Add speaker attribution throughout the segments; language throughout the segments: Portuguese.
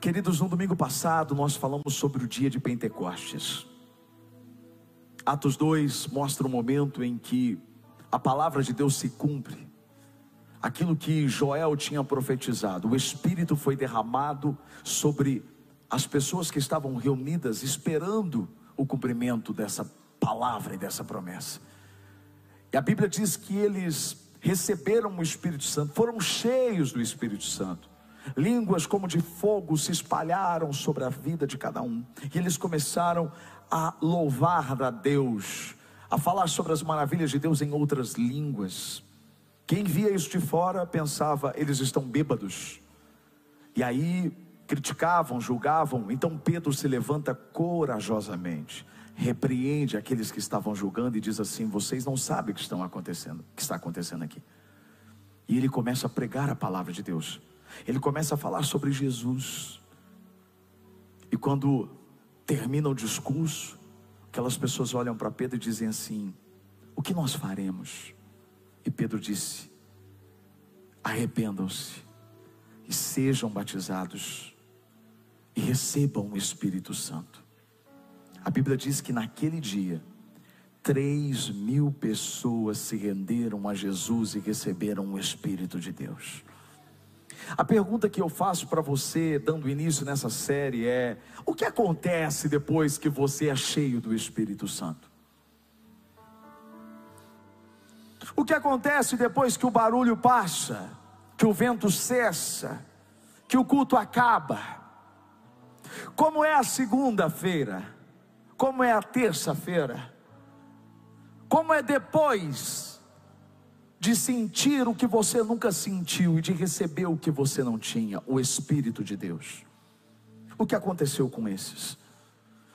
Speaker 1: Queridos, no domingo passado nós falamos sobre o dia de Pentecostes. Atos 2 mostra o momento em que a palavra de Deus se cumpre. Aquilo que Joel tinha profetizado, o Espírito foi derramado sobre as pessoas que estavam reunidas esperando o cumprimento dessa palavra e dessa promessa. E a Bíblia diz que eles receberam o Espírito Santo, foram cheios do Espírito Santo. Línguas como de fogo se espalharam sobre a vida de cada um, e eles começaram a louvar a Deus, a falar sobre as maravilhas de Deus em outras línguas. Quem via isso de fora pensava, eles estão bêbados. E aí criticavam, julgavam. Então Pedro se levanta corajosamente, repreende aqueles que estavam julgando e diz assim: "Vocês não sabem o que estão acontecendo, o que está acontecendo aqui". E ele começa a pregar a palavra de Deus. Ele começa a falar sobre Jesus. E quando termina o discurso, aquelas pessoas olham para Pedro e dizem assim: O que nós faremos? E Pedro disse: Arrependam-se e sejam batizados e recebam o Espírito Santo. A Bíblia diz que naquele dia, três mil pessoas se renderam a Jesus e receberam o Espírito de Deus. A pergunta que eu faço para você, dando início nessa série, é: o que acontece depois que você é cheio do Espírito Santo? O que acontece depois que o barulho passa, que o vento cessa, que o culto acaba? Como é a segunda-feira? Como é a terça-feira? Como é depois de sentir o que você nunca sentiu e de receber o que você não tinha, o Espírito de Deus. O que aconteceu com esses?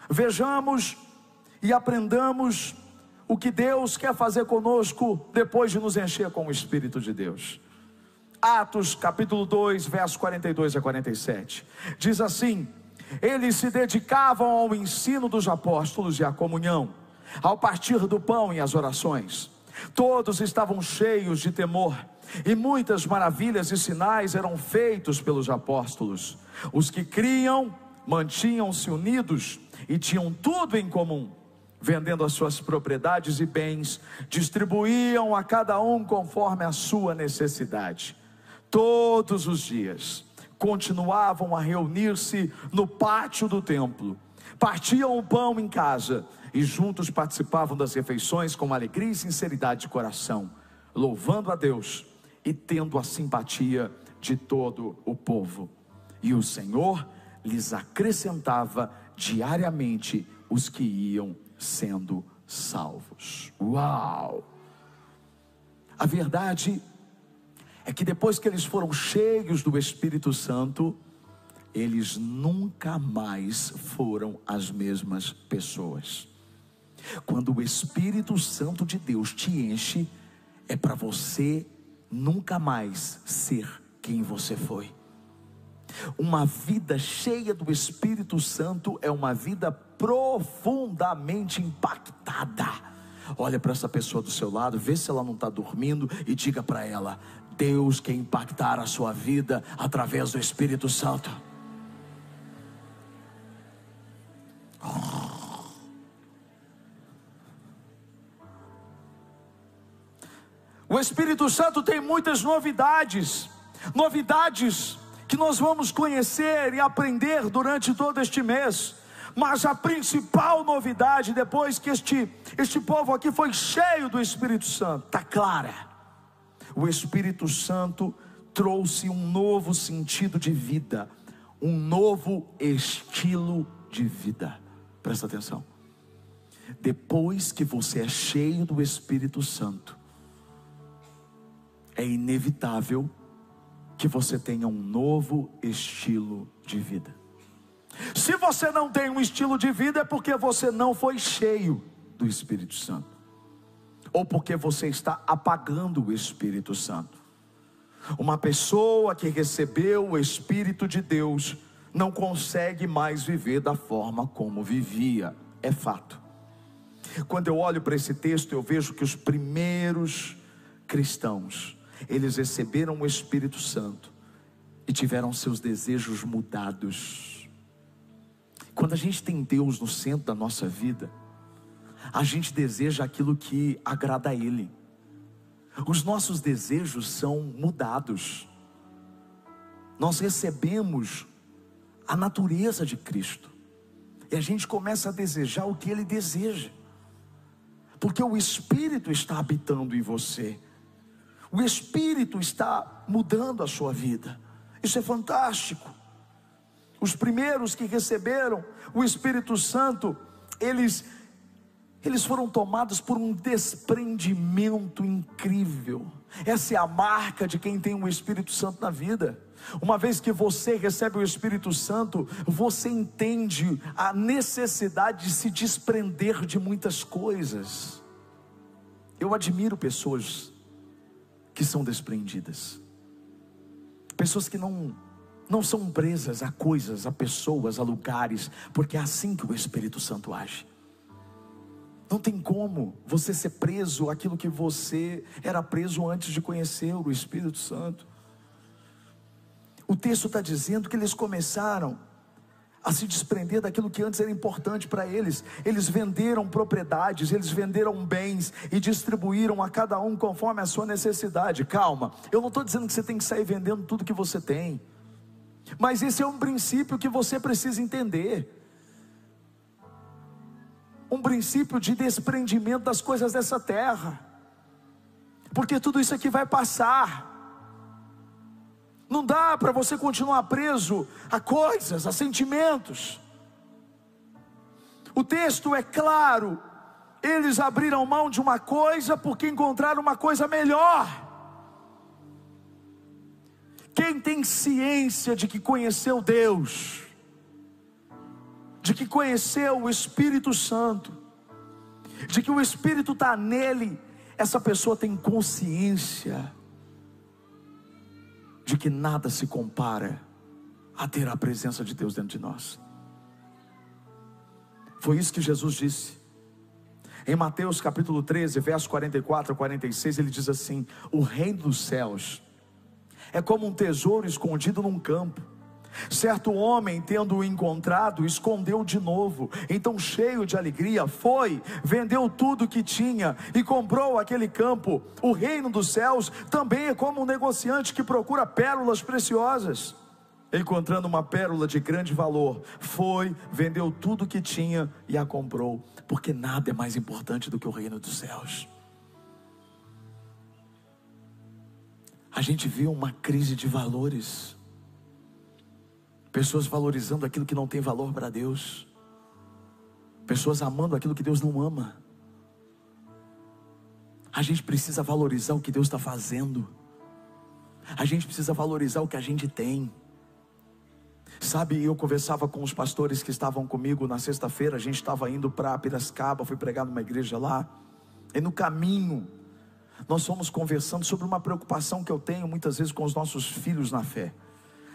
Speaker 1: Vejamos e aprendamos o que Deus quer fazer conosco depois de nos encher com o Espírito de Deus. Atos capítulo 2, versos 42 a 47. Diz assim: Eles se dedicavam ao ensino dos apóstolos e à comunhão, ao partir do pão e às orações. Todos estavam cheios de temor, e muitas maravilhas e sinais eram feitos pelos apóstolos. Os que criam mantinham-se unidos e tinham tudo em comum. Vendendo as suas propriedades e bens, distribuíam a cada um conforme a sua necessidade. Todos os dias continuavam a reunir-se no pátio do templo, partiam o pão em casa e juntos participavam das refeições com alegria e sinceridade de coração, louvando a Deus e tendo a simpatia de todo o povo. E o Senhor lhes acrescentava diariamente os que iam sendo salvos. Uau! A verdade é que depois que eles foram cheios do Espírito Santo, eles nunca mais foram as mesmas pessoas. Quando o Espírito Santo de Deus te enche, é para você nunca mais ser quem você foi. Uma vida cheia do Espírito Santo é uma vida profundamente impactada. Olha para essa pessoa do seu lado, vê se ela não está dormindo e diga para ela: Deus quer impactar a sua vida através do Espírito Santo. O Espírito Santo tem muitas novidades, novidades que nós vamos conhecer e aprender durante todo este mês. Mas a principal novidade, depois que este, este povo aqui foi cheio do Espírito Santo, está clara. O Espírito Santo trouxe um novo sentido de vida, um novo estilo de vida. Presta atenção. Depois que você é cheio do Espírito Santo, é inevitável que você tenha um novo estilo de vida. Se você não tem um estilo de vida, é porque você não foi cheio do Espírito Santo, ou porque você está apagando o Espírito Santo. Uma pessoa que recebeu o Espírito de Deus não consegue mais viver da forma como vivia, é fato. Quando eu olho para esse texto, eu vejo que os primeiros cristãos eles receberam o Espírito Santo e tiveram seus desejos mudados. Quando a gente tem Deus no centro da nossa vida, a gente deseja aquilo que agrada a Ele. Os nossos desejos são mudados. Nós recebemos a natureza de Cristo. E a gente começa a desejar o que Ele deseja. Porque o Espírito está habitando em você. O Espírito está mudando a sua vida. Isso é fantástico. Os primeiros que receberam o Espírito Santo, eles eles foram tomados por um desprendimento incrível. Essa é a marca de quem tem o Espírito Santo na vida. Uma vez que você recebe o Espírito Santo, você entende a necessidade de se desprender de muitas coisas. Eu admiro pessoas que são desprendidas, pessoas que não não são presas a coisas, a pessoas, a lugares, porque é assim que o Espírito Santo age. Não tem como você ser preso aquilo que você era preso antes de conhecer o Espírito Santo. O texto está dizendo que eles começaram a se desprender daquilo que antes era importante para eles. Eles venderam propriedades, eles venderam bens e distribuíram a cada um conforme a sua necessidade. Calma, eu não estou dizendo que você tem que sair vendendo tudo que você tem, mas esse é um princípio que você precisa entender um princípio de desprendimento das coisas dessa terra, porque tudo isso aqui vai passar. Não dá para você continuar preso a coisas, a sentimentos. O texto é claro, eles abriram mão de uma coisa porque encontraram uma coisa melhor. Quem tem ciência de que conheceu Deus, de que conheceu o Espírito Santo, de que o Espírito está nele, essa pessoa tem consciência de que nada se compara a ter a presença de Deus dentro de nós. Foi isso que Jesus disse. Em Mateus capítulo 13, verso 44 a 46, ele diz assim: O reino dos céus é como um tesouro escondido num campo Certo homem, tendo-o encontrado, escondeu de novo. Então, cheio de alegria, foi, vendeu tudo que tinha e comprou aquele campo. O reino dos céus também é como um negociante que procura pérolas preciosas. Encontrando uma pérola de grande valor, foi, vendeu tudo que tinha e a comprou, porque nada é mais importante do que o reino dos céus. A gente viu uma crise de valores. Pessoas valorizando aquilo que não tem valor para Deus. Pessoas amando aquilo que Deus não ama. A gente precisa valorizar o que Deus está fazendo. A gente precisa valorizar o que a gente tem. Sabe, eu conversava com os pastores que estavam comigo na sexta-feira. A gente estava indo para Piracicaba, fui pregar numa igreja lá. E no caminho, nós fomos conversando sobre uma preocupação que eu tenho muitas vezes com os nossos filhos na fé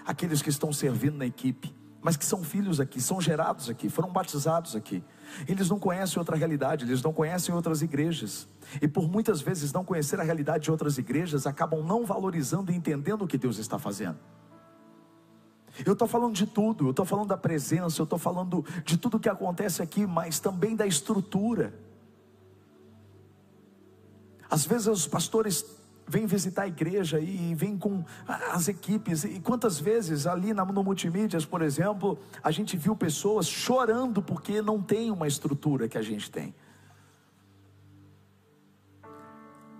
Speaker 1: aqueles que estão servindo na equipe, mas que são filhos aqui, são gerados aqui, foram batizados aqui. Eles não conhecem outra realidade, eles não conhecem outras igrejas. E por muitas vezes não conhecer a realidade de outras igrejas, acabam não valorizando e entendendo o que Deus está fazendo. Eu estou falando de tudo, eu estou falando da presença, eu estou falando de tudo que acontece aqui, mas também da estrutura. Às vezes os pastores vem visitar a igreja e vem com as equipes. E quantas vezes ali no multimídias, por exemplo, a gente viu pessoas chorando porque não tem uma estrutura que a gente tem.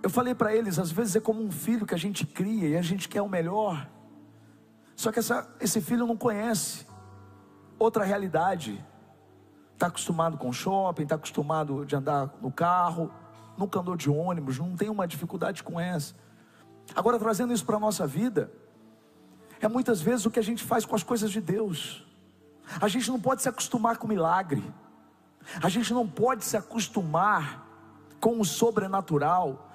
Speaker 1: Eu falei para eles, às vezes é como um filho que a gente cria e a gente quer o melhor. Só que essa, esse filho não conhece outra realidade. Está acostumado com shopping, está acostumado de andar no carro, nunca andou de ônibus, não tem uma dificuldade com essa. Agora, trazendo isso para a nossa vida, é muitas vezes o que a gente faz com as coisas de Deus. A gente não pode se acostumar com milagre, a gente não pode se acostumar com o sobrenatural.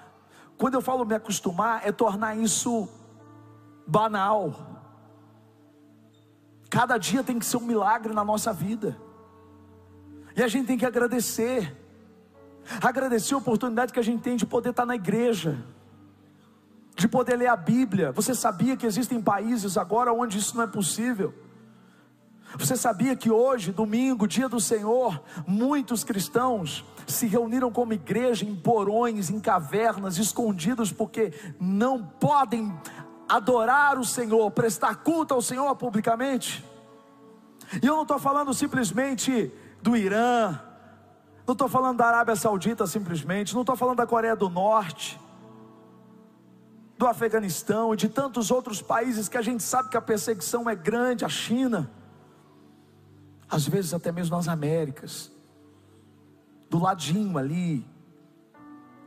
Speaker 1: Quando eu falo me acostumar, é tornar isso banal. Cada dia tem que ser um milagre na nossa vida, e a gente tem que agradecer, agradecer a oportunidade que a gente tem de poder estar na igreja de poder ler a Bíblia. Você sabia que existem países agora onde isso não é possível? Você sabia que hoje, domingo, dia do Senhor, muitos cristãos se reuniram como igreja em porões, em cavernas, escondidos, porque não podem adorar o Senhor, prestar culto ao Senhor publicamente? E eu não estou falando simplesmente do Irã, não estou falando da Arábia Saudita simplesmente, não estou falando da Coreia do Norte, do Afeganistão e de tantos outros países que a gente sabe que a perseguição é grande, a China, às vezes até mesmo nas Américas, do ladinho ali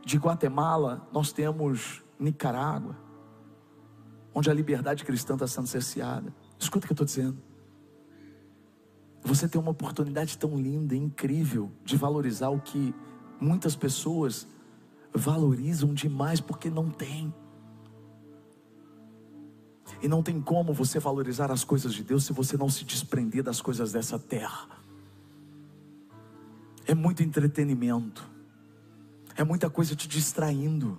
Speaker 1: de Guatemala, nós temos Nicarágua, onde a liberdade cristã está sendo cerceada. Escuta o que eu estou dizendo. Você tem uma oportunidade tão linda, incrível, de valorizar o que muitas pessoas valorizam demais porque não tem. E não tem como você valorizar as coisas de Deus se você não se desprender das coisas dessa terra. É muito entretenimento, é muita coisa te distraindo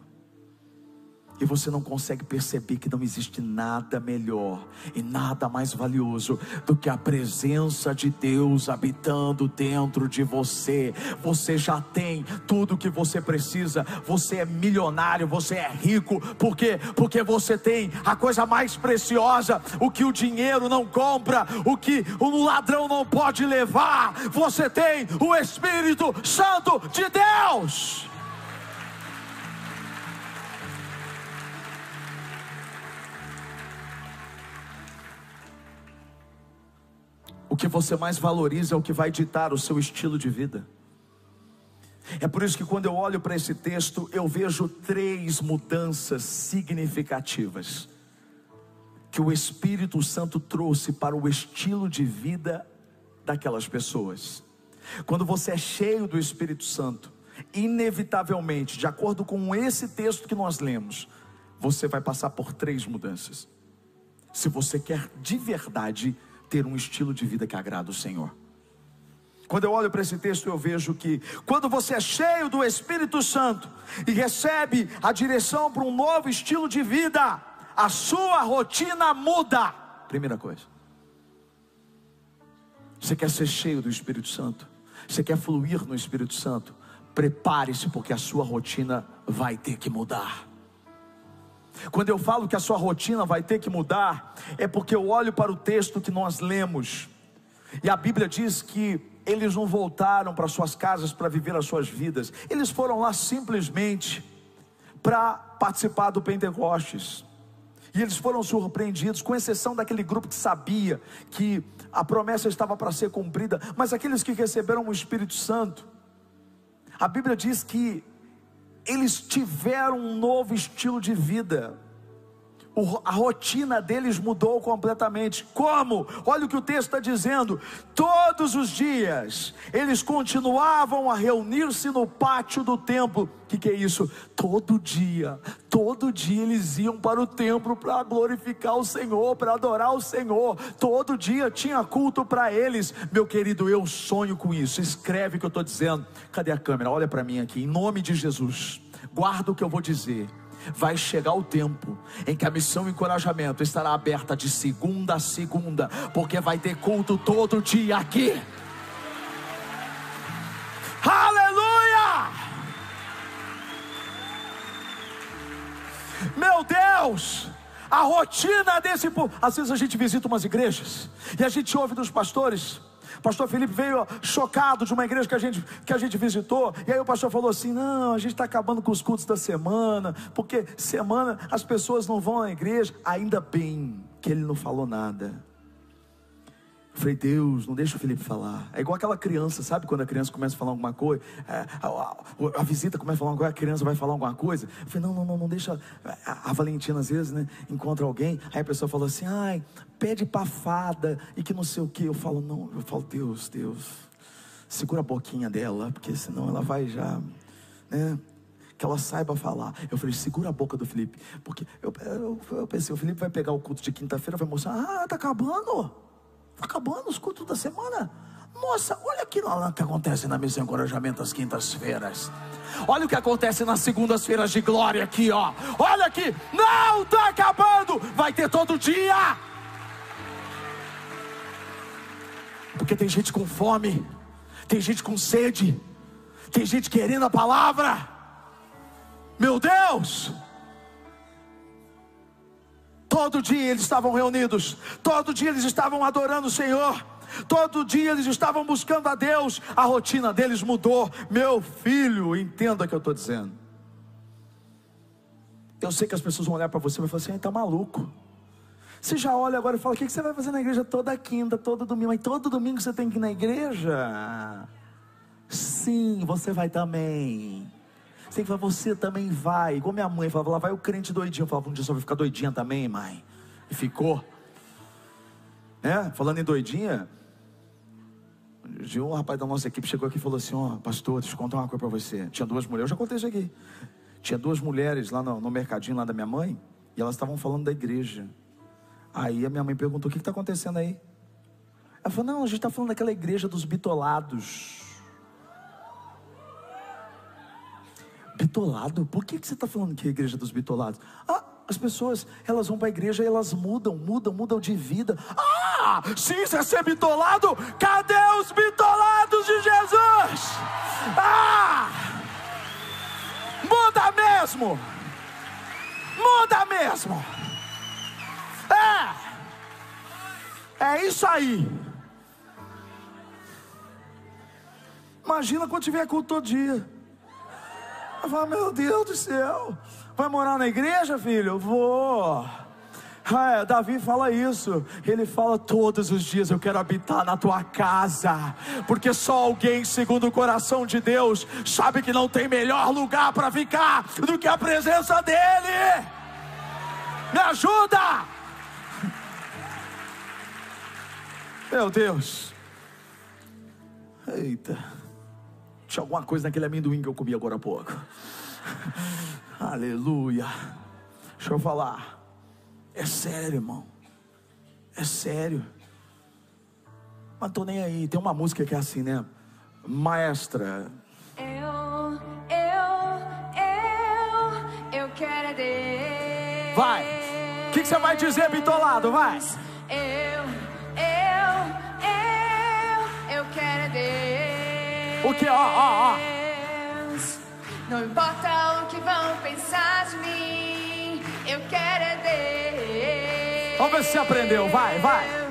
Speaker 1: e você não consegue perceber que não existe nada melhor e nada mais valioso do que a presença de Deus habitando dentro de você. Você já tem tudo o que você precisa. Você é milionário, você é rico, por quê? Porque você tem a coisa mais preciosa, o que o dinheiro não compra, o que o ladrão não pode levar. Você tem o Espírito Santo de Deus. O que você mais valoriza é o que vai ditar o seu estilo de vida. É por isso que quando eu olho para esse texto, eu vejo três mudanças significativas que o Espírito Santo trouxe para o estilo de vida daquelas pessoas. Quando você é cheio do Espírito Santo, inevitavelmente, de acordo com esse texto que nós lemos, você vai passar por três mudanças. Se você quer de verdade ter um estilo de vida que agrada o Senhor. Quando eu olho para esse texto, eu vejo que quando você é cheio do Espírito Santo e recebe a direção para um novo estilo de vida, a sua rotina muda. Primeira coisa. Você quer ser cheio do Espírito Santo? Você quer fluir no Espírito Santo? Prepare-se, porque a sua rotina vai ter que mudar. Quando eu falo que a sua rotina vai ter que mudar, é porque eu olho para o texto que nós lemos, e a Bíblia diz que eles não voltaram para suas casas para viver as suas vidas, eles foram lá simplesmente para participar do Pentecostes. E eles foram surpreendidos, com exceção daquele grupo que sabia que a promessa estava para ser cumprida, mas aqueles que receberam o Espírito Santo, a Bíblia diz que eles tiveram um novo estilo de vida. A rotina deles mudou completamente. Como? Olha o que o texto está dizendo. Todos os dias eles continuavam a reunir-se no pátio do templo. O que, que é isso? Todo dia, todo dia eles iam para o templo para glorificar o Senhor, para adorar o Senhor. Todo dia tinha culto para eles. Meu querido, eu sonho com isso. Escreve o que eu estou dizendo. Cadê a câmera? Olha para mim aqui, em nome de Jesus guarda o que eu vou dizer. Vai chegar o tempo em que a missão encorajamento estará aberta de segunda a segunda, porque vai ter culto todo dia aqui. Aleluia! Meu Deus! A rotina desse povo. Às vezes a gente visita umas igrejas e a gente ouve dos pastores pastor Felipe veio chocado de uma igreja que a gente, que a gente visitou, e aí o pastor falou assim: não, a gente está acabando com os cultos da semana, porque semana as pessoas não vão à igreja. Ainda bem que ele não falou nada. Eu falei, Deus, não deixa o Felipe falar. É igual aquela criança, sabe quando a criança começa a falar alguma coisa, é, a, a, a, visita começa a falar alguma coisa, a criança vai falar alguma coisa. Eu falei, não, não, não, não deixa. A, a Valentina às vezes, né, encontra alguém, aí a pessoa fala assim, ai, pede pra fada e que não sei o que. Eu falo, não, eu falo, Deus, Deus, segura a boquinha dela, porque senão ela vai já, né? que ela saiba falar. Eu falei, segura a boca do Felipe, porque eu, eu, eu pensei, o Felipe vai pegar o culto de quinta-feira, vai mostrar, ah, tá acabando. Acabando os cultos da semana. Moça, olha aqui o que acontece na missa encorajamento às quintas-feiras. Olha o que acontece nas segundas-feiras de glória aqui, ó. Olha aqui, não está acabando, vai ter todo dia. Porque tem gente com fome, tem gente com sede, tem gente querendo a palavra. Meu Deus! Todo dia eles estavam reunidos, todo dia eles estavam adorando o Senhor. Todo dia eles estavam buscando a Deus, a rotina deles mudou. Meu filho, entenda o que eu estou dizendo. Eu sei que as pessoas vão olhar para você e vão falar assim: está maluco. Você já olha agora e fala: o que você vai fazer na igreja toda quinta, todo domingo? Mas todo domingo você tem que ir na igreja? Sim, você vai também. Você falar, você também vai. Igual minha mãe falava, lá vai o crente doidinho. Eu falava, um dia só vai ficar doidinha também, mãe. E ficou. É, falando em doidinha, um rapaz da nossa equipe chegou aqui e falou assim: Ó, oh, pastor, deixa eu contar uma coisa para você. Tinha duas mulheres, eu já contei isso aqui. Tinha duas mulheres lá no, no mercadinho lá da minha mãe, e elas estavam falando da igreja. Aí a minha mãe perguntou: O que está acontecendo aí? Ela falou: Não, a gente está falando daquela igreja dos bitolados. Bitolado? Por que, que você está falando que é a igreja dos bitolados? Ah, as pessoas, elas vão para a igreja e elas mudam, mudam, mudam de vida. Ah, se isso é ser bitolado, cadê os bitolados de Jesus? Ah, muda mesmo, muda mesmo. É, é isso aí. Imagina quando tiver culto todo dia. Eu falo, meu Deus do céu. Vai morar na igreja, filho? Vou. É, Davi fala isso, ele fala todos os dias: Eu quero habitar na tua casa, porque só alguém, segundo o coração de Deus, sabe que não tem melhor lugar para ficar do que a presença dEle. Me ajuda, meu Deus, eita, tinha alguma coisa naquele amendoim que eu comi agora há pouco. Aleluia. Deixa eu falar. É sério, irmão. É sério. Mas tô nem aí. Tem uma música que é assim, né? Maestra.
Speaker 2: Eu, eu, eu, eu quero é Deus.
Speaker 1: Vai. O que, que, você vai dizer, bitolado? Vai. O que? Ó, ó, ó.
Speaker 2: Não importa o que vão pensar de mim, eu quero é Deus.
Speaker 1: Vamos ver se você aprendeu, vai, vai.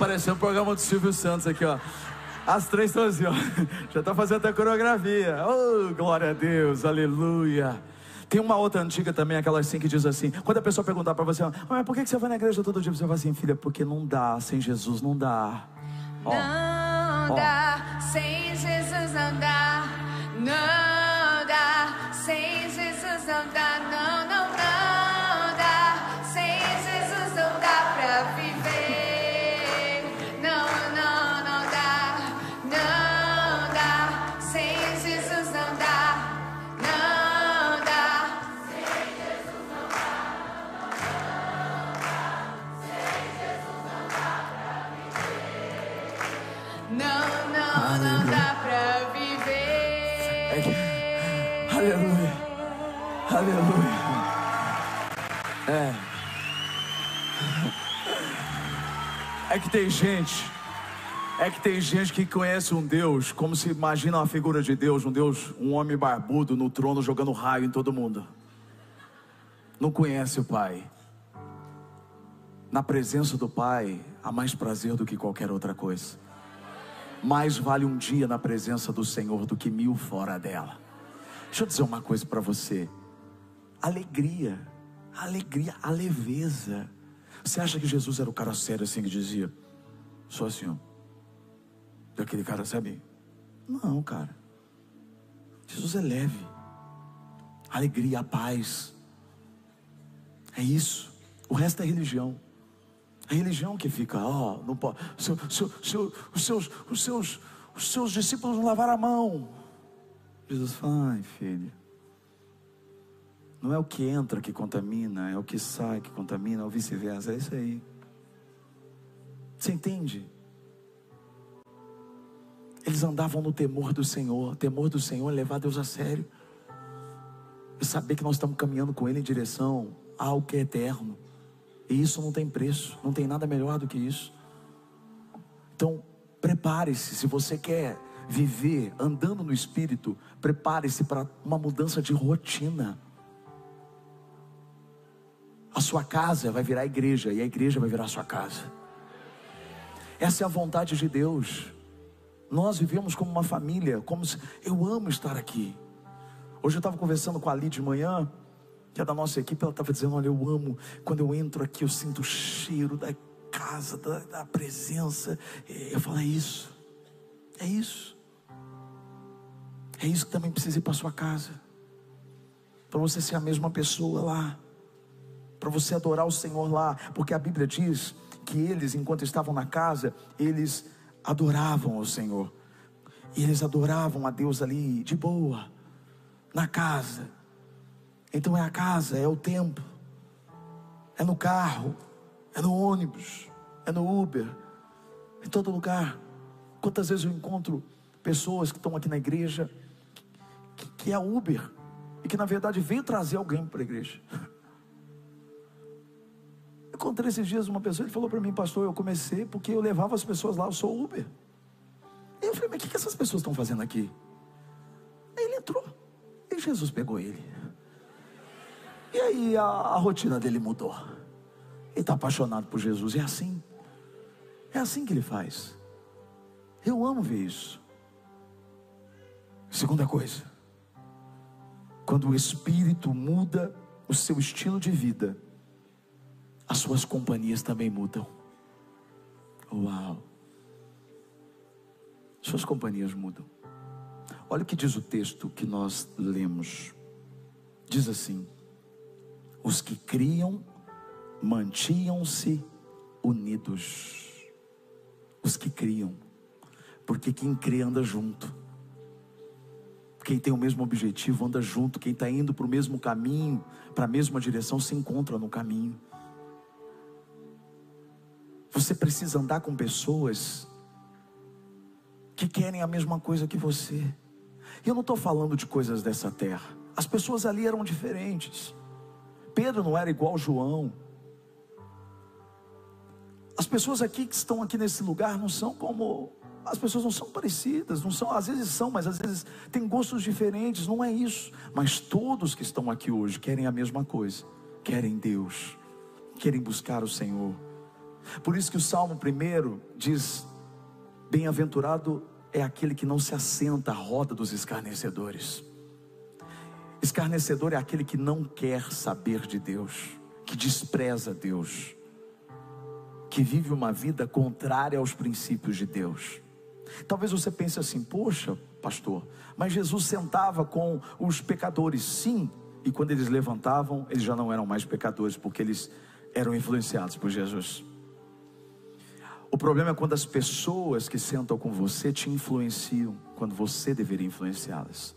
Speaker 1: Parecendo o programa do Silvio Santos aqui, ó. As três estão assim, ó. Já tá fazendo até coreografia. Oh, glória a Deus, aleluia. Tem uma outra antiga também, aquela assim que diz assim: quando a pessoa perguntar para você, mas por que você vai na igreja todo dia? Você vai assim, filha, porque não dá, sem Jesus não dá.
Speaker 2: Ó, não ó. dá, sem Jesus não dá. Não dá, sem Jesus não dá. Não
Speaker 1: que tem gente, é que tem gente que conhece um Deus como se imagina uma figura de Deus, um Deus, um homem barbudo no trono jogando raio em todo mundo. Não conhece o Pai. Na presença do Pai há mais prazer do que qualquer outra coisa. Mais vale um dia na presença do Senhor do que mil fora dela. Deixa eu dizer uma coisa para você alegria, alegria, a leveza. Você acha que Jesus era o cara sério assim que dizia? Só assim, ó. Daquele cara, sabe? Não, cara. Jesus é leve. Alegria, a paz. É isso. O resto é religião. A religião que fica, ó, oh, não pode. Seu, seu, seu, os, seus, os, seus, os seus discípulos não lavaram a mão. Jesus fala, ai filho. Não é o que entra que contamina, é o que sai que contamina, ou vice-versa. É isso aí. Você entende? Eles andavam no temor do Senhor. O temor do Senhor é levar Deus a sério. E saber que nós estamos caminhando com Ele em direção a algo que é eterno. E isso não tem preço, não tem nada melhor do que isso. Então, prepare-se, se você quer viver andando no Espírito, prepare-se para uma mudança de rotina. A sua casa vai virar igreja e a igreja vai virar a sua casa. Essa é a vontade de Deus. Nós vivemos como uma família, como se eu amo estar aqui. Hoje eu estava conversando com a Ali de manhã, que é da nossa equipe, ela estava dizendo: Olha, eu amo, quando eu entro aqui, eu sinto o cheiro da casa, da, da presença. Eu falo: É isso, é isso, é isso que também precisa ir para sua casa, para você ser a mesma pessoa lá, para você adorar o Senhor lá, porque a Bíblia diz que eles, enquanto estavam na casa, eles adoravam o Senhor, e eles adoravam a Deus ali de boa na casa. Então é a casa, é o tempo, é no carro, é no ônibus, é no Uber, em todo lugar. Quantas vezes eu encontro pessoas que estão aqui na igreja que, que é Uber e que na verdade veio trazer alguém para a igreja. Encontrei esses dias uma pessoa, ele falou para mim, pastor, eu comecei porque eu levava as pessoas lá, eu sou Uber. E eu falei, mas o que, que essas pessoas estão fazendo aqui? Aí ele entrou. E Jesus pegou ele. E aí a, a rotina dele mudou. Ele está apaixonado por Jesus. É assim. É assim que ele faz. Eu amo ver isso. Segunda coisa. Quando o Espírito muda o seu estilo de vida, as suas companhias também mudam. Uau! Suas companhias mudam. Olha o que diz o texto que nós lemos. Diz assim: Os que criam mantinham-se unidos. Os que criam, porque quem crê anda junto. Quem tem o mesmo objetivo anda junto. Quem está indo para o mesmo caminho, para a mesma direção, se encontra no caminho. Você precisa andar com pessoas que querem a mesma coisa que você. E eu não estou falando de coisas dessa terra. As pessoas ali eram diferentes. Pedro não era igual João. As pessoas aqui que estão aqui nesse lugar não são como as pessoas não são parecidas, não são, às vezes são, mas às vezes têm gostos diferentes, não é isso. Mas todos que estão aqui hoje querem a mesma coisa, querem Deus, querem buscar o Senhor. Por isso que o Salmo primeiro diz: Bem-aventurado é aquele que não se assenta à roda dos escarnecedores. Escarnecedor é aquele que não quer saber de Deus, que despreza Deus, que vive uma vida contrária aos princípios de Deus. Talvez você pense assim: poxa, pastor, mas Jesus sentava com os pecadores, sim, e quando eles levantavam, eles já não eram mais pecadores, porque eles eram influenciados por Jesus. O problema é quando as pessoas que sentam com você te influenciam, quando você deveria influenciá-las.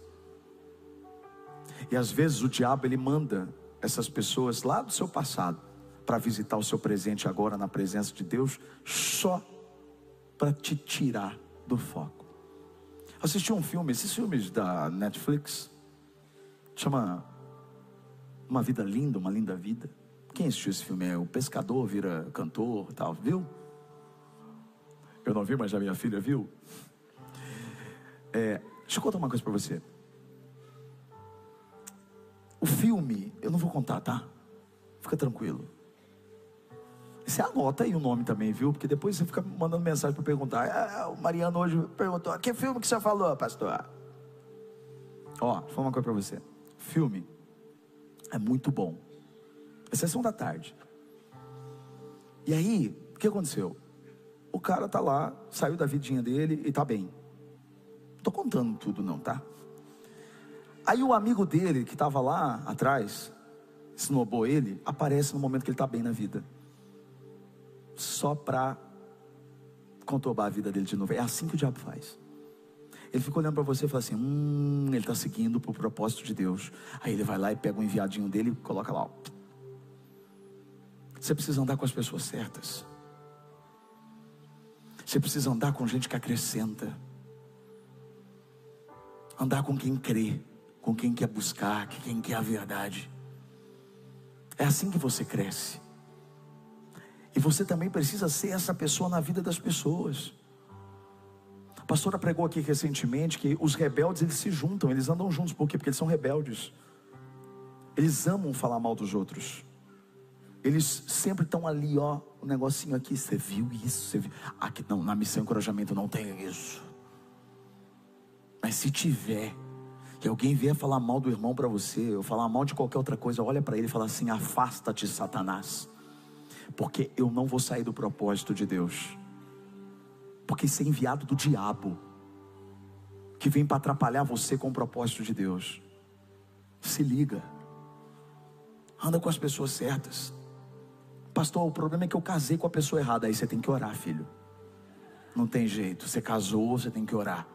Speaker 1: E às vezes o diabo ele manda essas pessoas lá do seu passado para visitar o seu presente agora na presença de Deus, só para te tirar do foco. Assisti um filme, esses filmes da Netflix, chama Uma Vida Linda, Uma Linda Vida. Quem assistiu esse filme? É o pescador vira cantor, tal, viu? Eu não vi, mas a minha filha viu. É, deixa eu contar uma coisa para você. O filme, eu não vou contar, tá? Fica tranquilo. Você anota aí o nome também, viu? Porque depois você fica mandando mensagem para perguntar. Ah, o Mariano hoje perguntou: que filme que você falou, pastor? Ó, vou falar uma coisa para você. Filme é muito bom. É sessão da tarde. E aí, o que aconteceu? O cara tá lá, saiu da vidinha dele e tá bem. Tô contando tudo não, tá? Aí o amigo dele que estava lá atrás snobou ele, aparece no momento que ele está bem na vida. Só para conturbar a vida dele de novo. É assim que o diabo faz. Ele fica olhando para você e fala assim: hum, ele está seguindo para o propósito de Deus. Aí ele vai lá e pega o enviadinho dele e coloca lá. Ó. Você precisa andar com as pessoas certas. Você precisa andar com gente que acrescenta. Andar com quem crê, com quem quer buscar, com quem quer a verdade. É assim que você cresce. E você também precisa ser essa pessoa na vida das pessoas. A pastora pregou aqui recentemente que os rebeldes eles se juntam, eles andam juntos, por quê? Porque eles são rebeldes. Eles amam falar mal dos outros. Eles sempre estão ali, ó, um negocinho aqui, você viu isso? Você viu? Aqui não, na missão encorajamento não tem isso. Mas se tiver, que alguém vier falar mal do irmão para você, ou falar mal de qualquer outra coisa, olha para ele e fala assim: afasta-te, Satanás, porque eu não vou sair do propósito de Deus, porque isso é enviado do diabo, que vem para atrapalhar você com o propósito de Deus. Se liga, anda com as pessoas certas. Pastor, o problema é que eu casei com a pessoa errada. Aí você tem que orar, filho. Não tem jeito. Você casou, você tem que orar.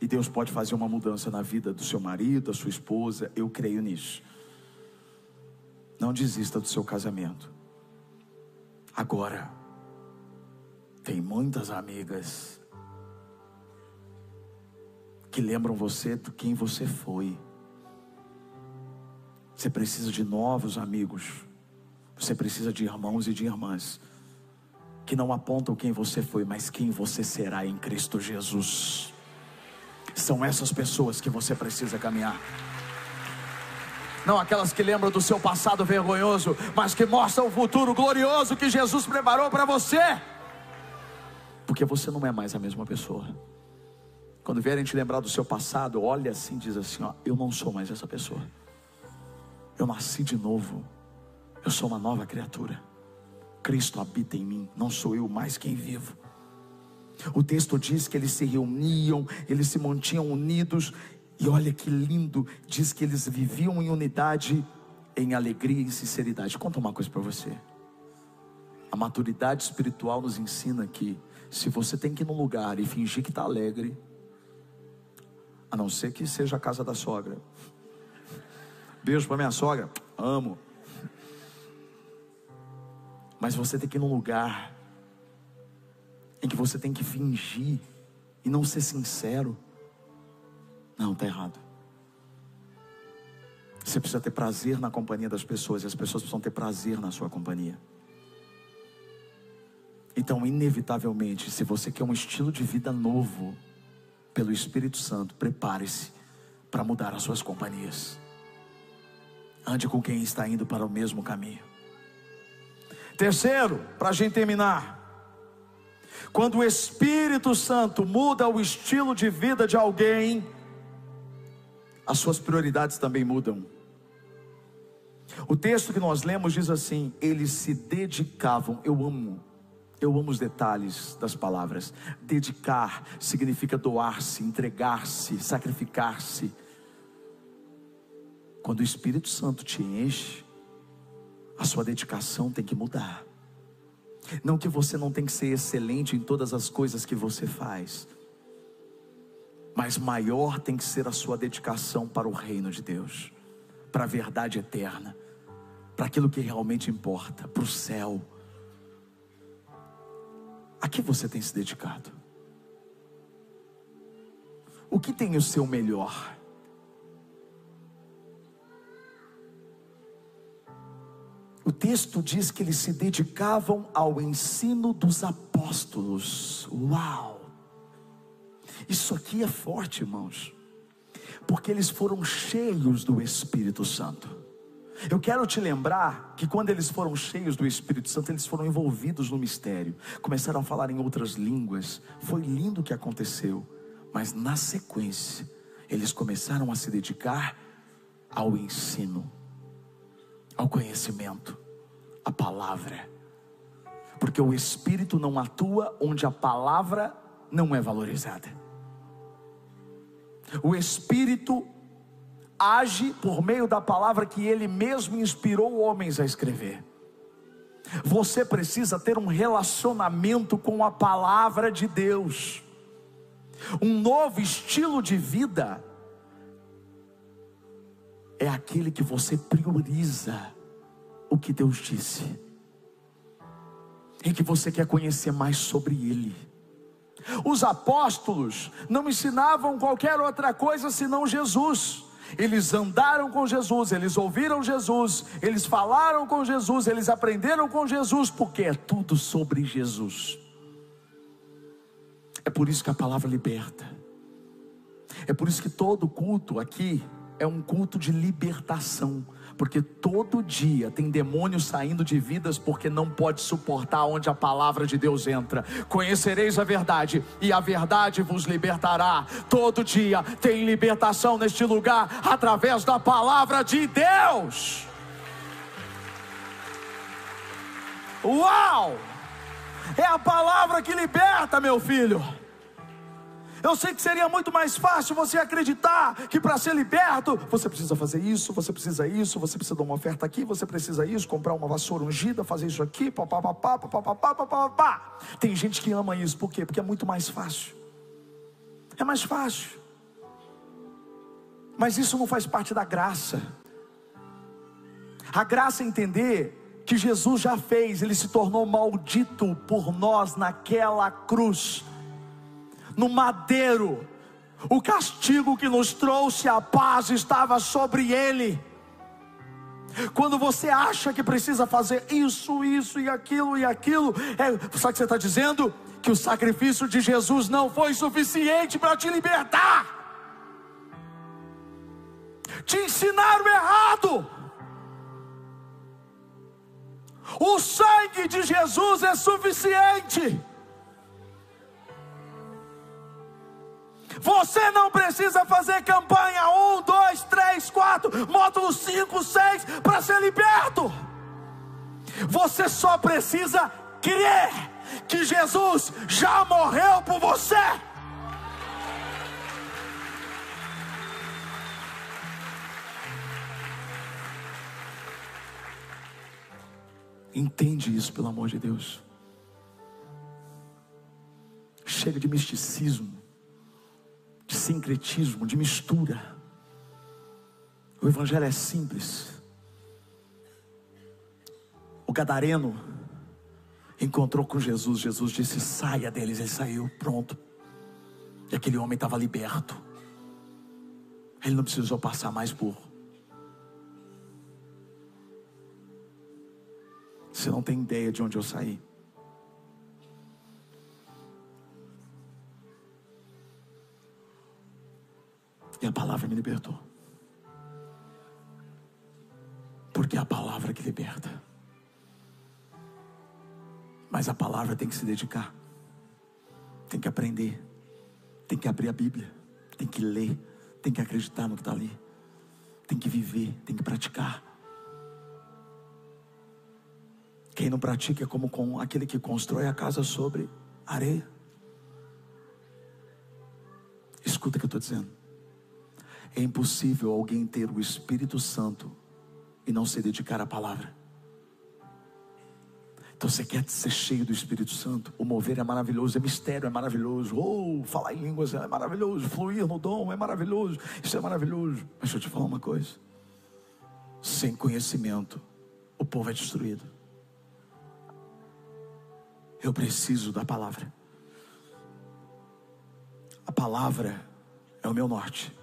Speaker 1: E Deus pode fazer uma mudança na vida do seu marido, da sua esposa. Eu creio nisso. Não desista do seu casamento. Agora, tem muitas amigas que lembram você de quem você foi. Você precisa de novos amigos. Você precisa de irmãos e de irmãs que não apontam quem você foi, mas quem você será em Cristo Jesus. São essas pessoas que você precisa caminhar. Não aquelas que lembram do seu passado vergonhoso, mas que mostram o futuro glorioso que Jesus preparou para você. Porque você não é mais a mesma pessoa. Quando vierem te lembrar do seu passado, olha assim e diz assim: ó, eu não sou mais essa pessoa. Eu nasci de novo. Eu sou uma nova criatura. Cristo habita em mim, não sou eu mais quem vivo. O texto diz que eles se reuniam, eles se mantinham unidos, e olha que lindo, diz que eles viviam em unidade, em alegria e sinceridade. Conta uma coisa para você. A maturidade espiritual nos ensina que se você tem que ir num lugar e fingir que está alegre, a não ser que seja a casa da sogra. Beijo para minha sogra, amo. Mas você tem que ir num lugar em que você tem que fingir e não ser sincero. Não, está errado. Você precisa ter prazer na companhia das pessoas e as pessoas precisam ter prazer na sua companhia. Então, inevitavelmente, se você quer um estilo de vida novo pelo Espírito Santo, prepare-se para mudar as suas companhias. Ande com quem está indo para o mesmo caminho. Terceiro, para a gente terminar. Quando o Espírito Santo muda o estilo de vida de alguém, as suas prioridades também mudam. O texto que nós lemos diz assim: eles se dedicavam, eu amo, eu amo os detalhes das palavras. Dedicar significa doar-se, entregar-se, sacrificar-se. Quando o Espírito Santo te enche, a sua dedicação tem que mudar. Não que você não tem que ser excelente em todas as coisas que você faz, mas maior tem que ser a sua dedicação para o reino de Deus, para a verdade eterna, para aquilo que realmente importa, para o céu. A que você tem se dedicado? O que tem o seu melhor? O texto diz que eles se dedicavam ao ensino dos apóstolos. Uau! Isso aqui é forte, irmãos, porque eles foram cheios do Espírito Santo. Eu quero te lembrar que quando eles foram cheios do Espírito Santo, eles foram envolvidos no mistério, começaram a falar em outras línguas. Foi lindo o que aconteceu, mas na sequência, eles começaram a se dedicar ao ensino ao conhecimento, à palavra. Porque o Espírito não atua onde a palavra não é valorizada. O Espírito age por meio da palavra que ele mesmo inspirou homens a escrever. Você precisa ter um relacionamento com a palavra de Deus, um novo estilo de vida. É aquele que você prioriza o que Deus disse, em que você quer conhecer mais sobre Ele. Os apóstolos não ensinavam qualquer outra coisa senão Jesus. Eles andaram com Jesus, eles ouviram Jesus, eles falaram com Jesus, eles aprenderam com Jesus, porque é tudo sobre Jesus. É por isso que a palavra liberta. É por isso que todo culto aqui é um culto de libertação porque todo dia tem demônios saindo de vidas porque não pode suportar onde a palavra de Deus entra. Conhecereis a verdade e a verdade vos libertará. Todo dia tem libertação neste lugar através da palavra de Deus. Uau! É a palavra que liberta, meu filho. Eu sei que seria muito mais fácil você acreditar que para ser liberto, você precisa fazer isso, você precisa isso, você precisa dar uma oferta aqui, você precisa isso, comprar uma vassoura ungida, fazer isso aqui, papapá, papapá, papapá. Tem gente que ama isso, por quê? Porque é muito mais fácil. É mais fácil. Mas isso não faz parte da graça. A graça é entender que Jesus já fez, ele se tornou maldito por nós naquela cruz no madeiro. O castigo que nos trouxe a paz estava sobre ele. Quando você acha que precisa fazer isso, isso e aquilo e aquilo, é, sabe o que você está dizendo? Que o sacrifício de Jesus não foi suficiente para te libertar, te ensinaram errado. O sangue de Jesus é suficiente. Você não precisa fazer campanha 1, 2, 3, 4, módulo 5, 6 para ser liberto. Você só precisa crer que Jesus já morreu por você. Entende isso, pelo amor de Deus. Chega de misticismo de sincretismo, de mistura. O Evangelho é simples. O gadareno encontrou com Jesus. Jesus disse: saia deles. Ele saiu, pronto. E aquele homem estava liberto. Ele não precisou passar mais por. Você não tem ideia de onde eu saí. E a palavra me libertou. Porque é a palavra que liberta. Mas a palavra tem que se dedicar, tem que aprender, tem que abrir a Bíblia, tem que ler, tem que acreditar no que está ali, tem que viver, tem que praticar. Quem não pratica é como com aquele que constrói a casa sobre areia. Escuta o que eu estou dizendo. É impossível alguém ter o Espírito Santo e não se dedicar à palavra. Então você quer ser cheio do Espírito Santo? O mover é maravilhoso, é mistério, é maravilhoso. Ou oh, falar em línguas é maravilhoso, fluir no dom é maravilhoso. Isso é maravilhoso. Mas deixa eu te falar uma coisa: sem conhecimento, o povo é destruído. Eu preciso da palavra. A palavra é o meu norte.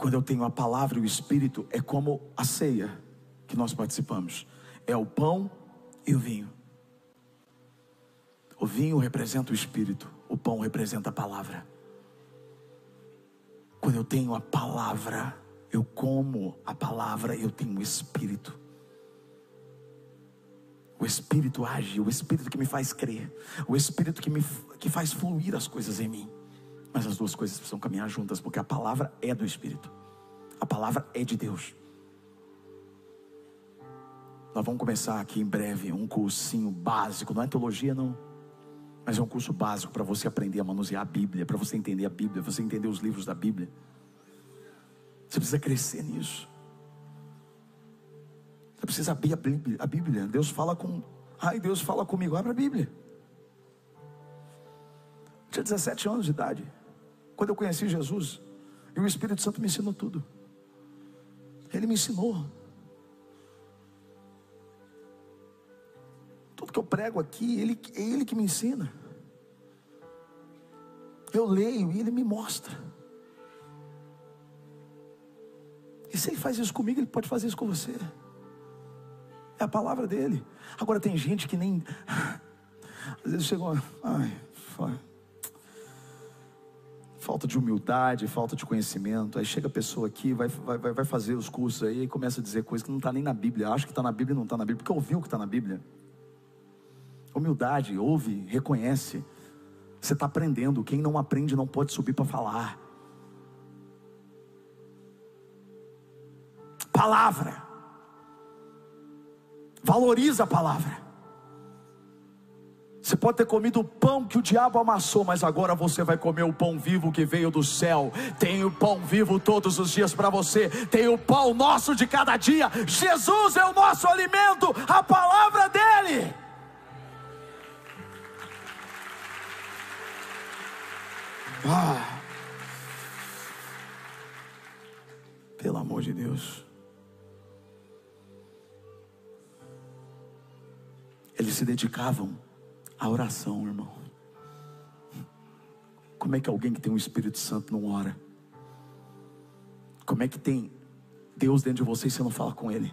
Speaker 1: Quando eu tenho a palavra e o Espírito, é como a ceia que nós participamos: é o pão e o vinho. O vinho representa o Espírito, o pão representa a palavra. Quando eu tenho a palavra, eu como a palavra, eu tenho o Espírito. O Espírito age, o Espírito que me faz crer, o Espírito que me que faz fluir as coisas em mim. Mas as duas coisas precisam caminhar juntas, porque a palavra é do Espírito, a palavra é de Deus. Nós vamos começar aqui em breve um cursinho básico, não é teologia, não, mas é um curso básico para você aprender a manusear a Bíblia, para você entender a Bíblia, você entender os livros da Bíblia. Você precisa crescer nisso. Você precisa abrir a Bíblia. A Bíblia. Deus fala com. Ai, Deus fala comigo. Abra a Bíblia. Eu tinha 17 anos de idade. Quando eu conheci Jesus, e o Espírito Santo me ensinou tudo. Ele me ensinou. Tudo que eu prego aqui, ele, é Ele que me ensina. Eu leio e Ele me mostra. E se Ele faz isso comigo, Ele pode fazer isso com você. É a palavra dele. Agora tem gente que nem. Às vezes chegou. Ai, falta de humildade, falta de conhecimento. Aí chega a pessoa aqui, vai, vai, vai fazer os cursos aí e começa a dizer coisas que não está nem na Bíblia. Acha que está na Bíblia e não está na Bíblia, porque ouviu que está na Bíblia. Humildade, ouve, reconhece. Você está aprendendo. Quem não aprende não pode subir para falar. Palavra. Valoriza a palavra. Você pode ter comido o pão que o diabo amassou, mas agora você vai comer o pão vivo que veio do céu. Tem o pão vivo todos os dias para você. Tem o pão nosso de cada dia. Jesus é o nosso alimento, a palavra dele. Ah. Pelo amor de Deus. Eles se dedicavam à oração, irmão. Como é que alguém que tem o um Espírito Santo não ora? Como é que tem Deus dentro de você e você não fala com Ele?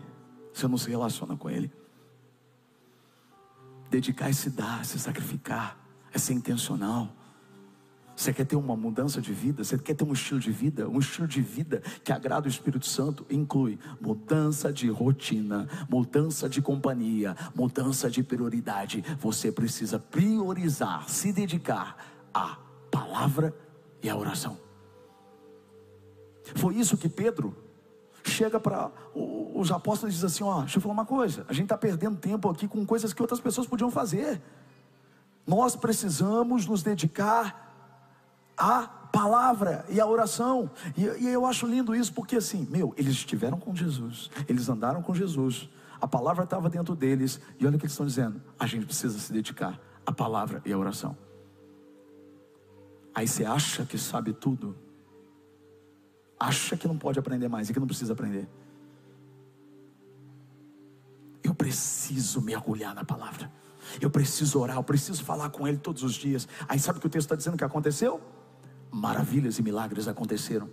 Speaker 1: Você não se relaciona com Ele? Dedicar é se dar, é se sacrificar, é ser intencional. Você quer ter uma mudança de vida? Você quer ter um estilo de vida? Um estilo de vida que agrada o Espírito Santo inclui mudança de rotina, mudança de companhia, mudança de prioridade. Você precisa priorizar, se dedicar à palavra e à oração. Foi isso que Pedro chega para os apóstolos e diz assim: Ó, deixa eu falar uma coisa, a gente está perdendo tempo aqui com coisas que outras pessoas podiam fazer. Nós precisamos nos dedicar a palavra e a oração. E, e, eu acho lindo isso, porque assim, meu, eles estiveram com Jesus, eles andaram com Jesus, a palavra estava dentro deles, e olha o que eles estão dizendo: a gente precisa se dedicar à palavra e à oração. Aí você acha que sabe tudo, acha que não pode aprender mais e que não precisa aprender. Eu preciso mergulhar na palavra. Eu preciso orar, eu preciso falar com Ele todos os dias. Aí sabe o que o texto está dizendo que aconteceu? Maravilhas e milagres aconteceram.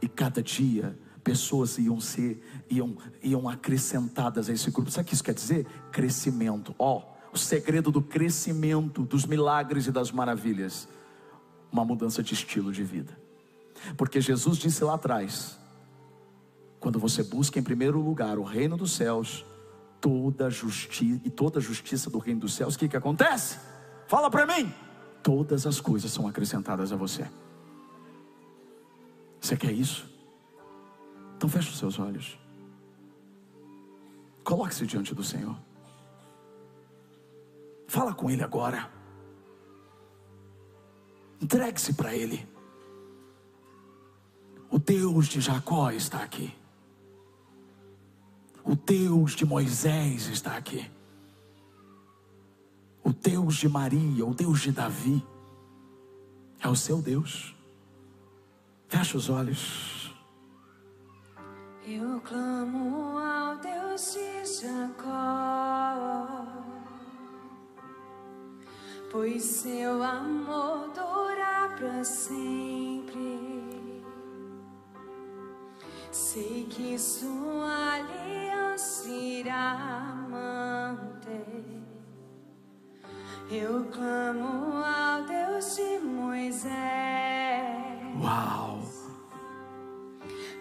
Speaker 1: E cada dia pessoas iam ser, iam, iam acrescentadas a esse grupo. Sabe o que isso quer dizer? Crescimento. Ó, oh, o segredo do crescimento, dos milagres e das maravilhas. Uma mudança de estilo de vida. Porque Jesus disse lá atrás: quando você busca em primeiro lugar o reino dos céus, toda justiça e toda a justiça do reino dos céus, o que, que acontece? Fala para mim todas as coisas são acrescentadas a você. Você quer isso? Então feche os seus olhos. Coloque-se diante do Senhor. Fala com Ele agora. Entregue-se para Ele. O Deus de Jacó está aqui. O Deus de Moisés está aqui o Deus de Maria, o Deus de Davi, é o seu Deus. Fecha os olhos.
Speaker 2: Eu clamo ao Deus de Jacó, pois seu amor dura para sempre. Sei que sua aliança irá manter. Eu clamo ao Deus de Moisés.
Speaker 1: Uau!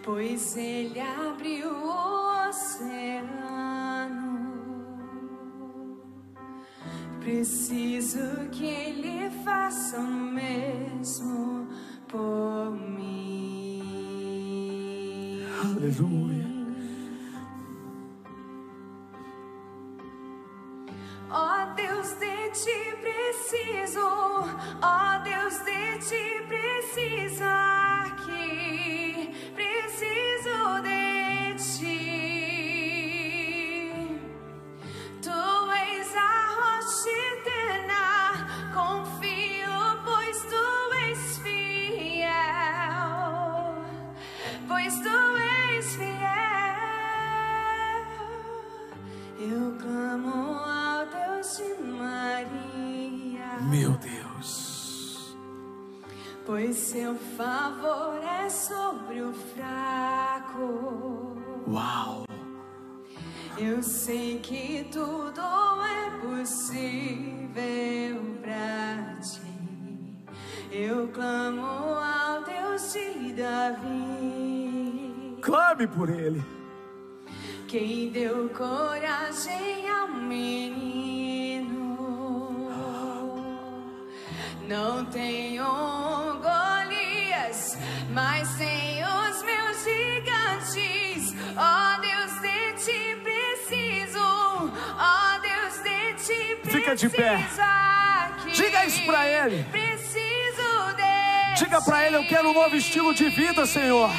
Speaker 2: Pois ele abriu o oceano. Preciso que ele faça o mesmo por mim.
Speaker 1: Aleluia.
Speaker 2: Ó oh, Deus, ti preciso, ó oh, Deus, de ti preciso aqui, preciso de seu favor é sobre o fraco.
Speaker 1: Uau.
Speaker 2: Eu sei que tudo é possível pra ti. Eu clamo ao Deus de Davi.
Speaker 1: Clame por ele.
Speaker 2: Quem deu coragem ao menino. Não tenho Golias,
Speaker 1: Fica de pé. Diga isso pra ele. Diga pra ele: Eu quero um novo estilo de vida, Senhor.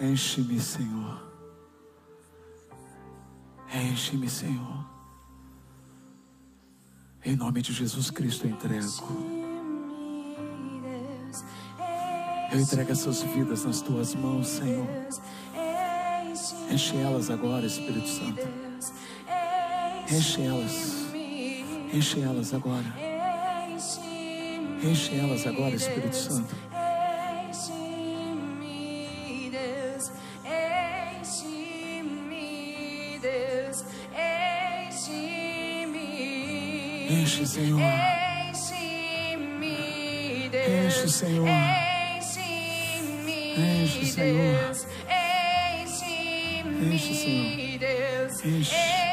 Speaker 1: Enche-me, Senhor. Enche-me, Senhor. Em nome de Jesus Cristo eu entrego. Eu entrego essas vidas nas tuas mãos, Senhor. Enche elas agora, Espírito Santo. Enche elas. Enche elas agora. Enche elas agora, Espírito Santo. Enche, Senhor.
Speaker 2: Enche-me, Deus.
Speaker 1: Enche, Senhor.
Speaker 2: Enche-me,
Speaker 1: Enche, Senhor.
Speaker 2: Deus. Enche-me. Deus.
Speaker 1: Enche.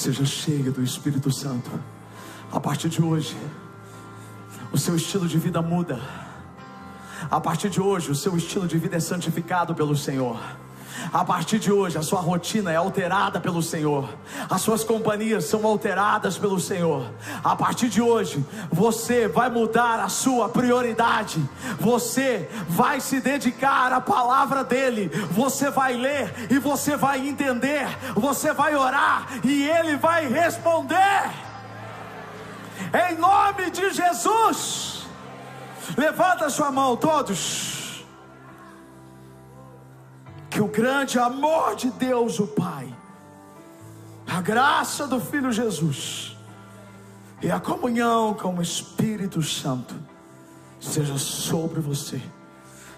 Speaker 1: Seja cheia do Espírito Santo. A partir de hoje, o seu estilo de vida muda. A partir de hoje, o seu estilo de vida é santificado pelo Senhor. A partir de hoje, a sua rotina é alterada pelo Senhor. As suas companhias são alteradas pelo Senhor. A partir de hoje, você vai mudar a sua prioridade. Você vai se dedicar à palavra dele. Você vai ler e você vai entender. Você vai orar e ele vai responder. Em nome de Jesus. Levanta sua mão, todos. Que o grande amor de Deus, o Pai, a graça do Filho Jesus e a comunhão com o Espírito Santo seja sobre você,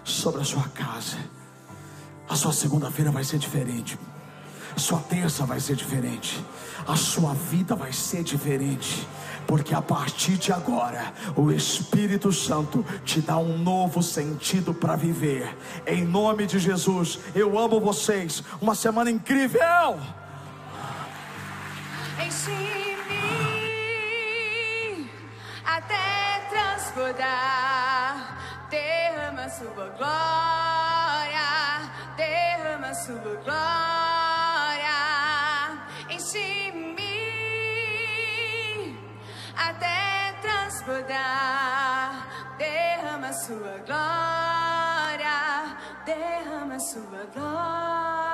Speaker 1: sobre a sua casa. A sua segunda-feira vai ser diferente. A sua terça vai ser diferente. A sua vida vai ser diferente. Porque a partir de agora, o Espírito Santo te dá um novo sentido para viver. Em nome de Jesus, eu amo vocês. Uma semana incrível.
Speaker 2: Enche-me transbordar. Derrama sua glória, derrama sua glória. Enche-me até transbordar. Derrama sua glória, derrama sua glória.